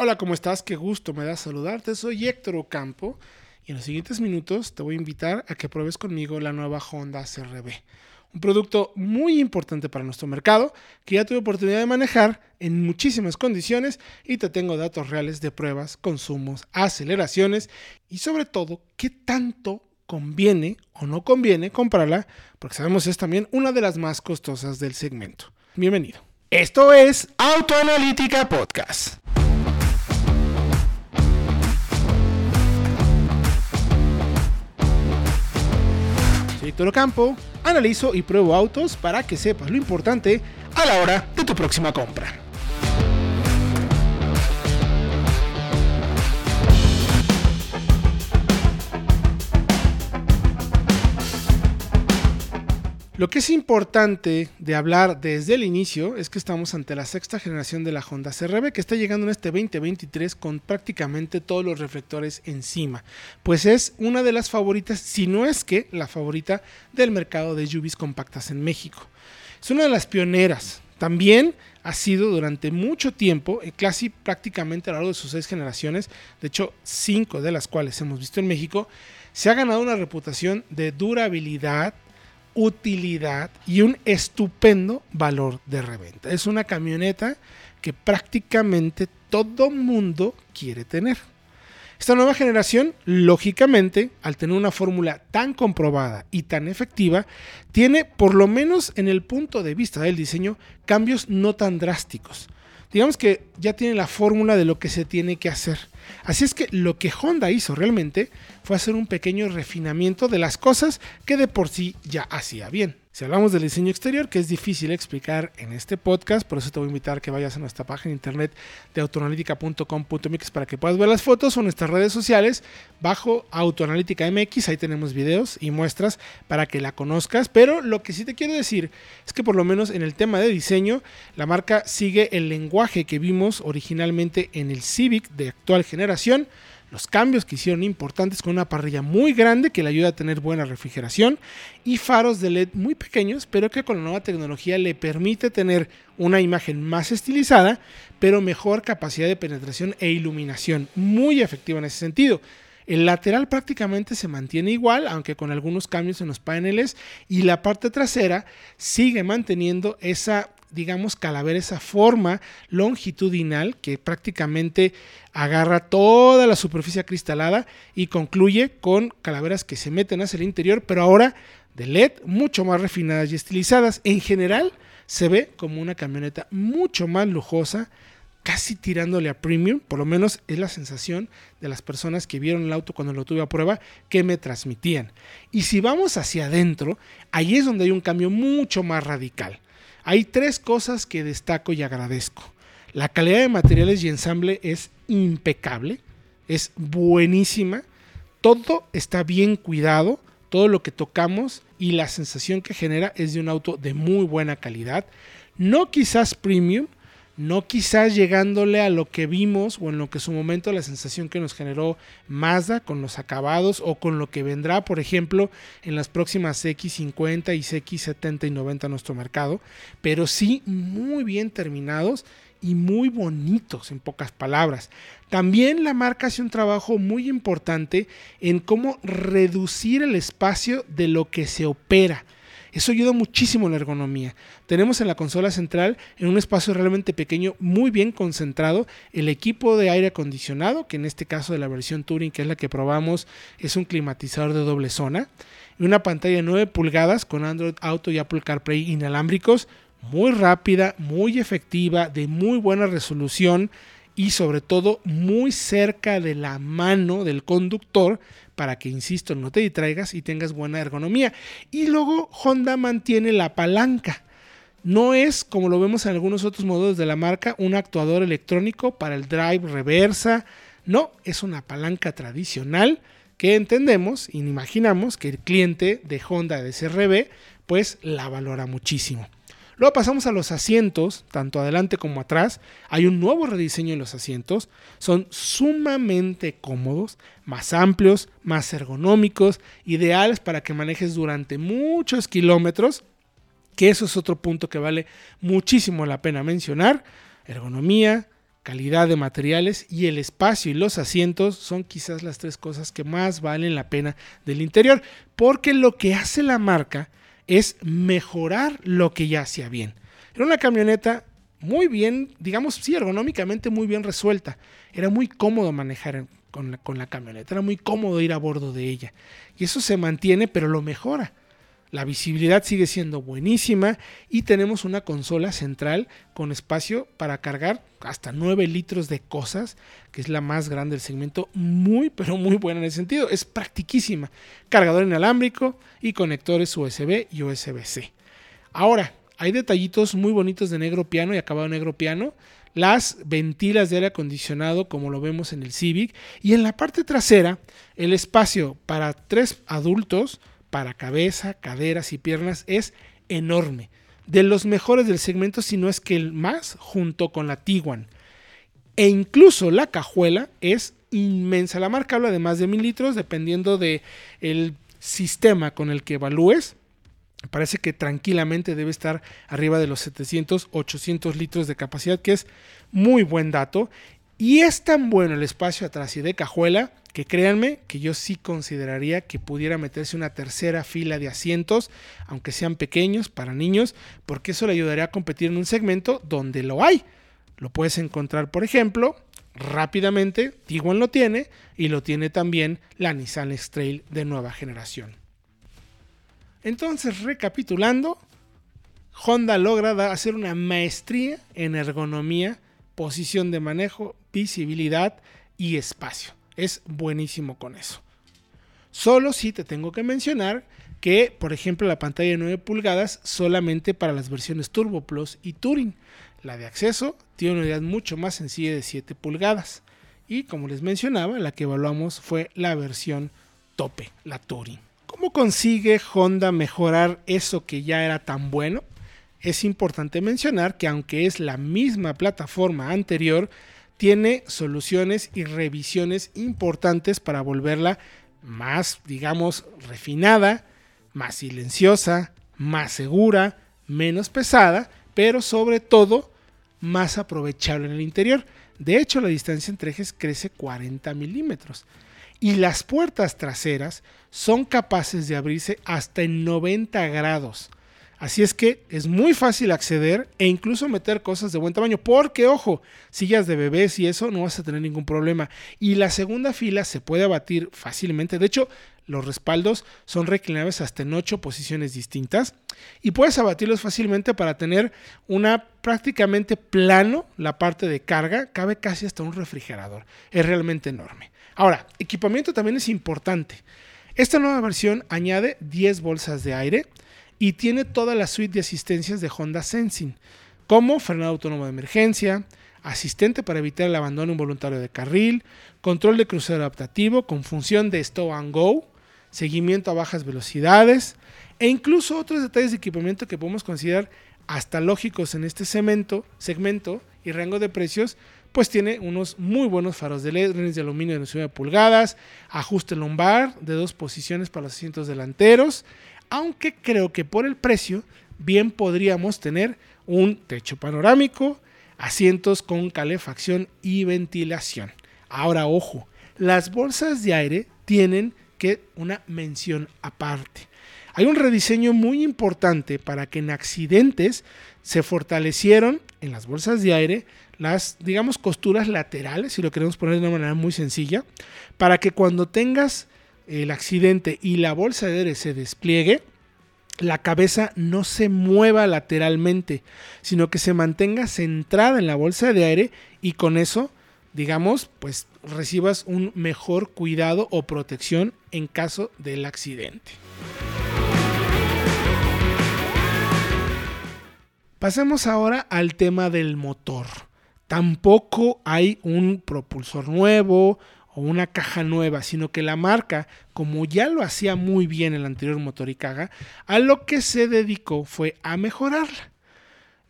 Hola, ¿cómo estás? Qué gusto me da saludarte. Soy Héctor Ocampo y en los siguientes minutos te voy a invitar a que pruebes conmigo la nueva Honda CRB. Un producto muy importante para nuestro mercado que ya tuve oportunidad de manejar en muchísimas condiciones y te tengo datos reales de pruebas, consumos, aceleraciones y sobre todo qué tanto conviene o no conviene comprarla porque sabemos es también una de las más costosas del segmento. Bienvenido. Esto es Autoanalítica Podcast. Víctor Campo, analizo y pruebo autos para que sepas lo importante a la hora de tu próxima compra. Lo que es importante de hablar desde el inicio es que estamos ante la sexta generación de la Honda CRV que está llegando en este 2023 con prácticamente todos los reflectores encima. Pues es una de las favoritas, si no es que la favorita del mercado de SUVs compactas en México. Es una de las pioneras. También ha sido durante mucho tiempo, eh, casi prácticamente a lo largo de sus seis generaciones, de hecho cinco de las cuales hemos visto en México, se ha ganado una reputación de durabilidad, utilidad y un estupendo valor de reventa. Es una camioneta que prácticamente todo mundo quiere tener. Esta nueva generación, lógicamente, al tener una fórmula tan comprobada y tan efectiva, tiene, por lo menos en el punto de vista del diseño, cambios no tan drásticos. Digamos que ya tiene la fórmula de lo que se tiene que hacer. Así es que lo que Honda hizo realmente fue hacer un pequeño refinamiento de las cosas que de por sí ya hacía bien. Si hablamos del diseño exterior, que es difícil explicar en este podcast, por eso te voy a invitar a que vayas a nuestra página de internet de autoanalítica.com.mx para que puedas ver las fotos o nuestras redes sociales bajo Autoanalítica MX. Ahí tenemos videos y muestras para que la conozcas. Pero lo que sí te quiero decir es que por lo menos en el tema de diseño, la marca sigue el lenguaje que vimos originalmente en el Civic de actual generación los cambios que hicieron importantes con una parrilla muy grande que le ayuda a tener buena refrigeración y faros de LED muy pequeños, pero que con la nueva tecnología le permite tener una imagen más estilizada, pero mejor capacidad de penetración e iluminación, muy efectiva en ese sentido. El lateral prácticamente se mantiene igual, aunque con algunos cambios en los paneles, y la parte trasera sigue manteniendo esa digamos, calavera, esa forma longitudinal que prácticamente agarra toda la superficie cristalada y concluye con calaveras que se meten hacia el interior, pero ahora de LED, mucho más refinadas y estilizadas. En general, se ve como una camioneta mucho más lujosa, casi tirándole a premium, por lo menos es la sensación de las personas que vieron el auto cuando lo tuve a prueba que me transmitían. Y si vamos hacia adentro, ahí es donde hay un cambio mucho más radical. Hay tres cosas que destaco y agradezco. La calidad de materiales y ensamble es impecable, es buenísima, todo está bien cuidado, todo lo que tocamos y la sensación que genera es de un auto de muy buena calidad, no quizás premium, no quizás llegándole a lo que vimos o en lo que su momento la sensación que nos generó Mazda con los acabados o con lo que vendrá, por ejemplo, en las próximas X50 y X70 y 90 a nuestro mercado, pero sí muy bien terminados y muy bonitos en pocas palabras. También la marca hace un trabajo muy importante en cómo reducir el espacio de lo que se opera. Eso ayuda muchísimo en la ergonomía. Tenemos en la consola central, en un espacio realmente pequeño, muy bien concentrado, el equipo de aire acondicionado, que en este caso de la versión Touring, que es la que probamos, es un climatizador de doble zona, y una pantalla de 9 pulgadas con Android Auto y Apple CarPlay inalámbricos, muy rápida, muy efectiva, de muy buena resolución y sobre todo muy cerca de la mano del conductor para que, insisto, no te distraigas y tengas buena ergonomía. Y luego Honda mantiene la palanca. No es, como lo vemos en algunos otros modelos de la marca, un actuador electrónico para el drive reversa. No, es una palanca tradicional que entendemos y imaginamos que el cliente de Honda de CRB pues la valora muchísimo. Luego pasamos a los asientos, tanto adelante como atrás. Hay un nuevo rediseño en los asientos. Son sumamente cómodos, más amplios, más ergonómicos, ideales para que manejes durante muchos kilómetros. Que eso es otro punto que vale muchísimo la pena mencionar. Ergonomía, calidad de materiales y el espacio y los asientos son quizás las tres cosas que más valen la pena del interior, porque lo que hace la marca es mejorar lo que ya hacía bien. Era una camioneta muy bien, digamos, sí, ergonómicamente muy bien resuelta. Era muy cómodo manejar con la, con la camioneta, era muy cómodo ir a bordo de ella. Y eso se mantiene, pero lo mejora. La visibilidad sigue siendo buenísima y tenemos una consola central con espacio para cargar hasta 9 litros de cosas, que es la más grande del segmento, muy pero muy buena en ese sentido, es practiquísima. Cargador inalámbrico y conectores USB y USB-C. Ahora, hay detallitos muy bonitos de negro piano y acabado negro piano. Las ventilas de aire acondicionado, como lo vemos en el Civic. Y en la parte trasera, el espacio para tres adultos para cabeza, caderas y piernas es enorme. De los mejores del segmento, si no es que el más, junto con la Tiguan. E incluso la cajuela es inmensa. La marca habla de más de mil litros, dependiendo del el sistema con el que evalúes. Parece que tranquilamente debe estar arriba de los 700, 800 litros de capacidad, que es muy buen dato. Y es tan bueno el espacio atrás y de cajuela que créanme que yo sí consideraría que pudiera meterse una tercera fila de asientos, aunque sean pequeños para niños, porque eso le ayudaría a competir en un segmento donde lo hay. Lo puedes encontrar, por ejemplo, rápidamente, Tiguan lo tiene y lo tiene también la Nissan X-Trail de nueva generación. Entonces, recapitulando, Honda logra hacer una maestría en ergonomía, posición de manejo, visibilidad y espacio. Es buenísimo con eso. Solo si te tengo que mencionar que, por ejemplo, la pantalla de 9 pulgadas solamente para las versiones Turbo Plus y Touring. La de acceso tiene una unidad mucho más sencilla de 7 pulgadas. Y como les mencionaba, la que evaluamos fue la versión tope, la Touring. ¿Cómo consigue Honda mejorar eso que ya era tan bueno? Es importante mencionar que aunque es la misma plataforma anterior, tiene soluciones y revisiones importantes para volverla más, digamos, refinada, más silenciosa, más segura, menos pesada, pero sobre todo más aprovechable en el interior. De hecho, la distancia entre ejes crece 40 milímetros. Y las puertas traseras son capaces de abrirse hasta en 90 grados. Así es que es muy fácil acceder e incluso meter cosas de buen tamaño, porque ojo, sillas de bebés y eso no vas a tener ningún problema. Y la segunda fila se puede abatir fácilmente. De hecho, los respaldos son reclinables hasta en ocho posiciones distintas y puedes abatirlos fácilmente para tener una prácticamente plano la parte de carga, cabe casi hasta un refrigerador. Es realmente enorme. Ahora, equipamiento también es importante. Esta nueva versión añade 10 bolsas de aire y tiene toda la suite de asistencias de Honda Sensing, como frenado autónomo de emergencia, asistente para evitar el abandono involuntario de carril, control de crucero adaptativo con función de stop and go, seguimiento a bajas velocidades e incluso otros detalles de equipamiento que podemos considerar hasta lógicos en este segmento, segmento y rango de precios, pues tiene unos muy buenos faros de LED, de aluminio de 9 pulgadas, ajuste lumbar de dos posiciones para los asientos delanteros, aunque creo que por el precio bien podríamos tener un techo panorámico, asientos con calefacción y ventilación. Ahora, ojo, las bolsas de aire tienen que una mención aparte. Hay un rediseño muy importante para que en accidentes se fortalecieron en las bolsas de aire las, digamos, costuras laterales, si lo queremos poner de una manera muy sencilla, para que cuando tengas el accidente y la bolsa de aire se despliegue, la cabeza no se mueva lateralmente, sino que se mantenga centrada en la bolsa de aire y con eso, digamos, pues recibas un mejor cuidado o protección en caso del accidente. Pasemos ahora al tema del motor. Tampoco hay un propulsor nuevo, una caja nueva, sino que la marca, como ya lo hacía muy bien el anterior motor Ikaga, a lo que se dedicó fue a mejorarla.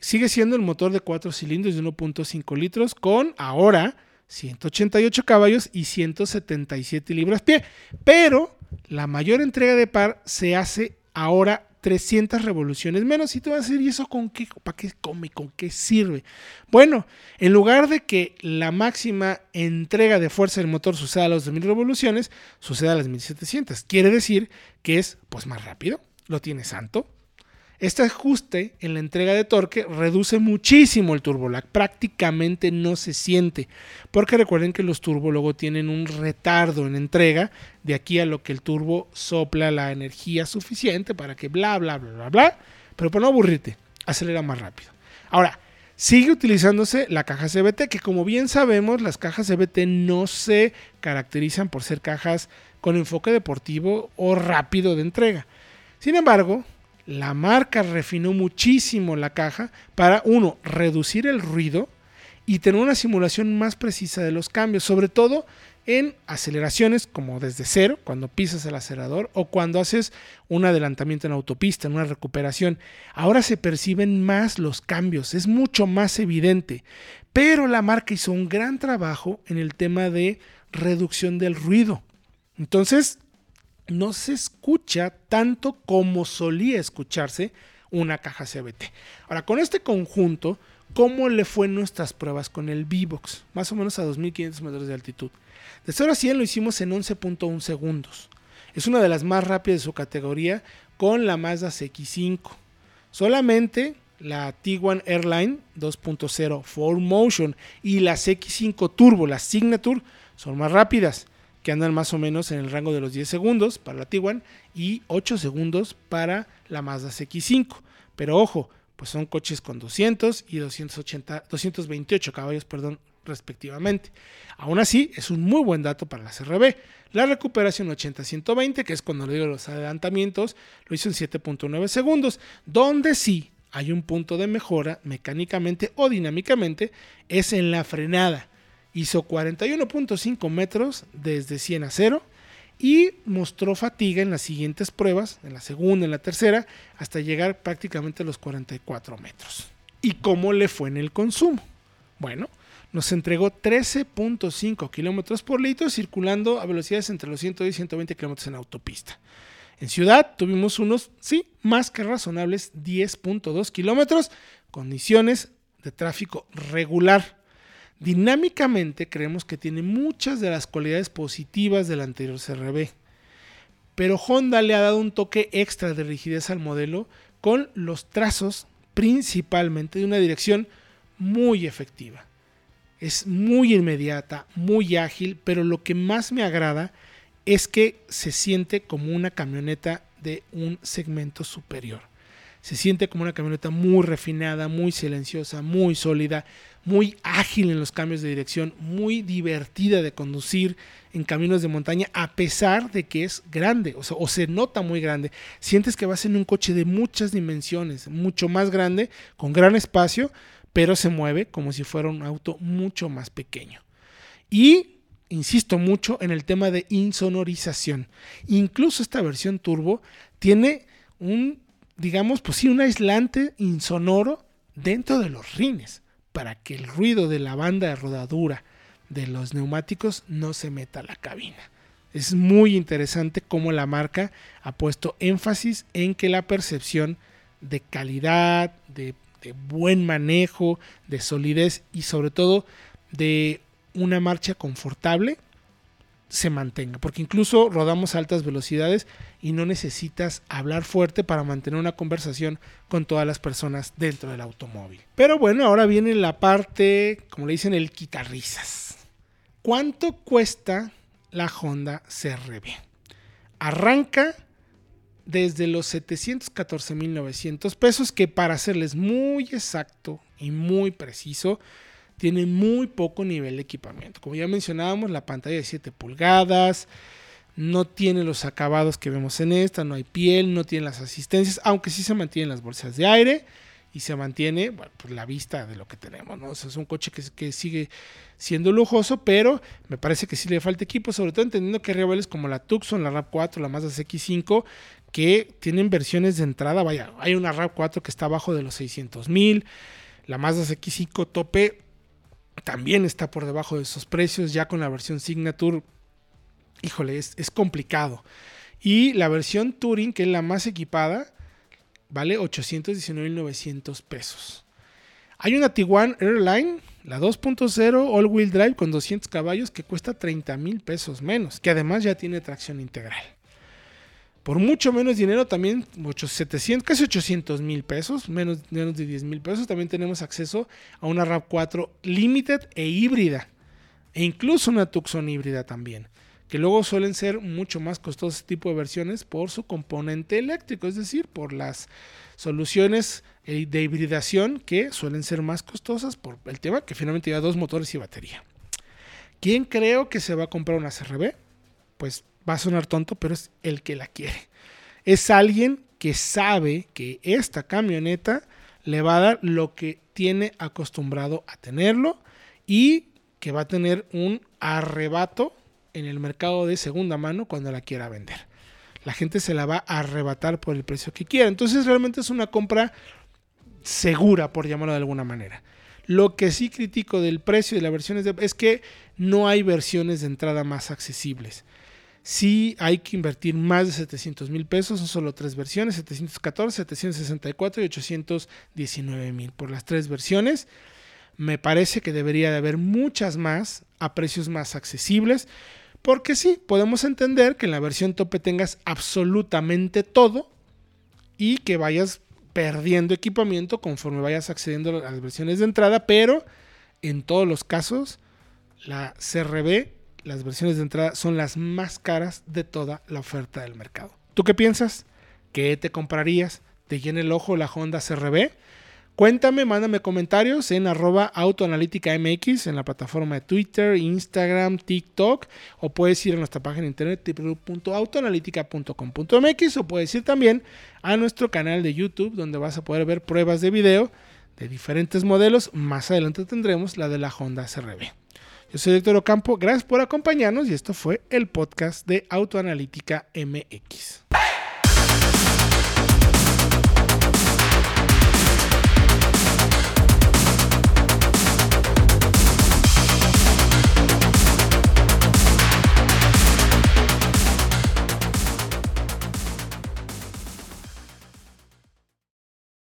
Sigue siendo el motor de 4 cilindros de 1.5 litros con ahora 188 caballos y 177 libras pie, pero la mayor entrega de par se hace ahora 300 revoluciones menos. Y tú vas a decir, ¿y eso con qué? ¿Para qué come? ¿Con qué sirve? Bueno, en lugar de que la máxima entrega de fuerza del motor suceda a las 2000 revoluciones, sucede a las 1700. Quiere decir que es pues más rápido, lo tiene santo, este ajuste en la entrega de torque reduce muchísimo el turbolag, prácticamente no se siente, porque recuerden que los turbo luego tienen un retardo en entrega de aquí a lo que el turbo sopla la energía suficiente para que bla bla bla bla bla, pero para no aburrirte, acelera más rápido. Ahora, sigue utilizándose la caja CBT, que como bien sabemos, las cajas CBT no se caracterizan por ser cajas con enfoque deportivo o rápido de entrega. Sin embargo, la marca refinó muchísimo la caja para, uno, reducir el ruido y tener una simulación más precisa de los cambios, sobre todo en aceleraciones como desde cero, cuando pisas el acelerador, o cuando haces un adelantamiento en autopista, en una recuperación. Ahora se perciben más los cambios, es mucho más evidente. Pero la marca hizo un gran trabajo en el tema de reducción del ruido. Entonces, no se escucha tanto como solía escucharse una caja CBT. Ahora, con este conjunto, ¿cómo le fue nuestras pruebas con el V-Box? Más o menos a 2500 metros de altitud. De 0 a 100 lo hicimos en 11.1 segundos. Es una de las más rápidas de su categoría con la Mazda CX5. Solamente la Tiguan Airline 2.0 4 Motion y la CX5 Turbo, la Signature, son más rápidas que andan más o menos en el rango de los 10 segundos para la Tiguan y 8 segundos para la Mazda CX5. Pero ojo, pues son coches con 200 y 280, 228 caballos, perdón, respectivamente. Aún así, es un muy buen dato para la CRB. La recuperación 80-120, que es cuando le digo los adelantamientos, lo hizo en 7.9 segundos, donde sí hay un punto de mejora mecánicamente o dinámicamente, es en la frenada hizo 41.5 metros desde 100 a 0 y mostró fatiga en las siguientes pruebas, en la segunda, en la tercera, hasta llegar prácticamente a los 44 metros. ¿Y cómo le fue en el consumo? Bueno, nos entregó 13.5 kilómetros por litro circulando a velocidades entre los 110 y 120 kilómetros en autopista. En ciudad tuvimos unos, sí, más que razonables 10.2 kilómetros, condiciones de tráfico regular. Dinámicamente creemos que tiene muchas de las cualidades positivas del anterior CRB, pero Honda le ha dado un toque extra de rigidez al modelo con los trazos principalmente de una dirección muy efectiva. Es muy inmediata, muy ágil, pero lo que más me agrada es que se siente como una camioneta de un segmento superior. Se siente como una camioneta muy refinada, muy silenciosa, muy sólida, muy ágil en los cambios de dirección, muy divertida de conducir en caminos de montaña, a pesar de que es grande, o, se nota muy grande. Sientes que vas en un coche de muchas dimensiones, mucho más grande, con gran espacio, pero se mueve como si fuera un auto mucho más pequeño. Y insisto mucho en el tema de insonorización. Incluso esta versión turbo tiene un, digamos, pues sí, un aislante insonoro dentro de los rines para que el ruido de la banda de rodadura de los neumáticos no se meta a la cabina. Es muy interesante cómo la marca ha puesto énfasis en que la percepción de calidad, de, de buen manejo, de solidez y sobre todo de una marcha confortable se mantenga, porque incluso rodamos a altas velocidades y no necesitas hablar fuerte para mantener una conversación con todas las personas dentro del automóvil. Pero bueno, ahora viene la parte, como le dicen, el quitarrisas. ¿Cuánto cuesta la Honda CRB? Arranca desde los 714.900 pesos, que para serles muy exacto y muy preciso, tiene muy poco nivel de equipamiento. Como ya mencionábamos, la pantalla de 7 pulgadas, no tiene los acabados que vemos en esta, no hay piel, no tiene las asistencias, aunque sí se mantienen las bolsas de aire y se mantiene pues la vista de lo que tenemos. ¿no? es un coche que, que, sigue siendo lujoso, pero me parece que sí le falta equipo, sobre todo entendiendo que hay rivales como la Tucson, la RAV4, la Mazda CX5, que tienen versiones de entrada. Vaya, hay una RAV4 que está abajo de los 600 mil, la Mazda CX5 tope también está por debajo de esos precios, ya con la versión Signature, híjole, es, complicado. Y la versión Touring, que es la más equipada, vale 819.900 pesos. Hay una Tiguan Airline, la 2.0 all-wheel drive con 200 caballos que cuesta 30 mil pesos menos, que además ya tiene tracción integral. Por mucho menos dinero, también 700, casi 800 mil pesos, menos, menos de 10 mil pesos, también tenemos acceso a una RAV4 Limited e híbrida, e incluso una Tucson híbrida también que luego suelen ser mucho más costosos este tipo de versiones por su componente eléctrico, es decir, por las soluciones eh, de hibridación que suelen ser más costosas por el tema que finalmente lleva dos motores y batería. ¿Quién creo que se va a comprar una CRB? Pues va a sonar tonto, pero es el que la quiere. Es alguien que sabe que esta camioneta le va a dar lo que tiene acostumbrado a tenerlo y que va a tener un arrebato en el mercado de segunda mano cuando la quiera vender. La gente se la va a arrebatar por el precio que quiera. Entonces realmente es una compra segura, por llamarlo de alguna manera. Lo que sí critico del precio de las versiones de, es que no hay versiones de entrada más accesibles. Sí hay que invertir más de 700 mil pesos, son solo tres versiones, 714, 764 y 819 mil por las tres versiones. Me parece que debería de haber muchas más a precios más accesibles. Porque sí, podemos entender que en la versión tope tengas absolutamente todo y que vayas perdiendo equipamiento conforme vayas accediendo a las versiones de entrada, pero en todos los casos la CRB, las versiones de entrada son las más caras de toda la oferta del mercado. ¿Tú qué piensas? ¿Qué te comprarías? ¿Te llena el ojo la Honda CRB? Cuéntame, mándame comentarios en arroba autoanalítica MX en la plataforma de Twitter, Instagram, TikTok o puedes ir a nuestra página de internet www.autoanalítica.com.mx o puedes ir también a nuestro canal de YouTube donde vas a poder ver pruebas de video de diferentes modelos. Más adelante tendremos la de la Honda CRB. Yo soy Héctor Ocampo, gracias por acompañarnos y esto fue el podcast de Autoanalítica MX.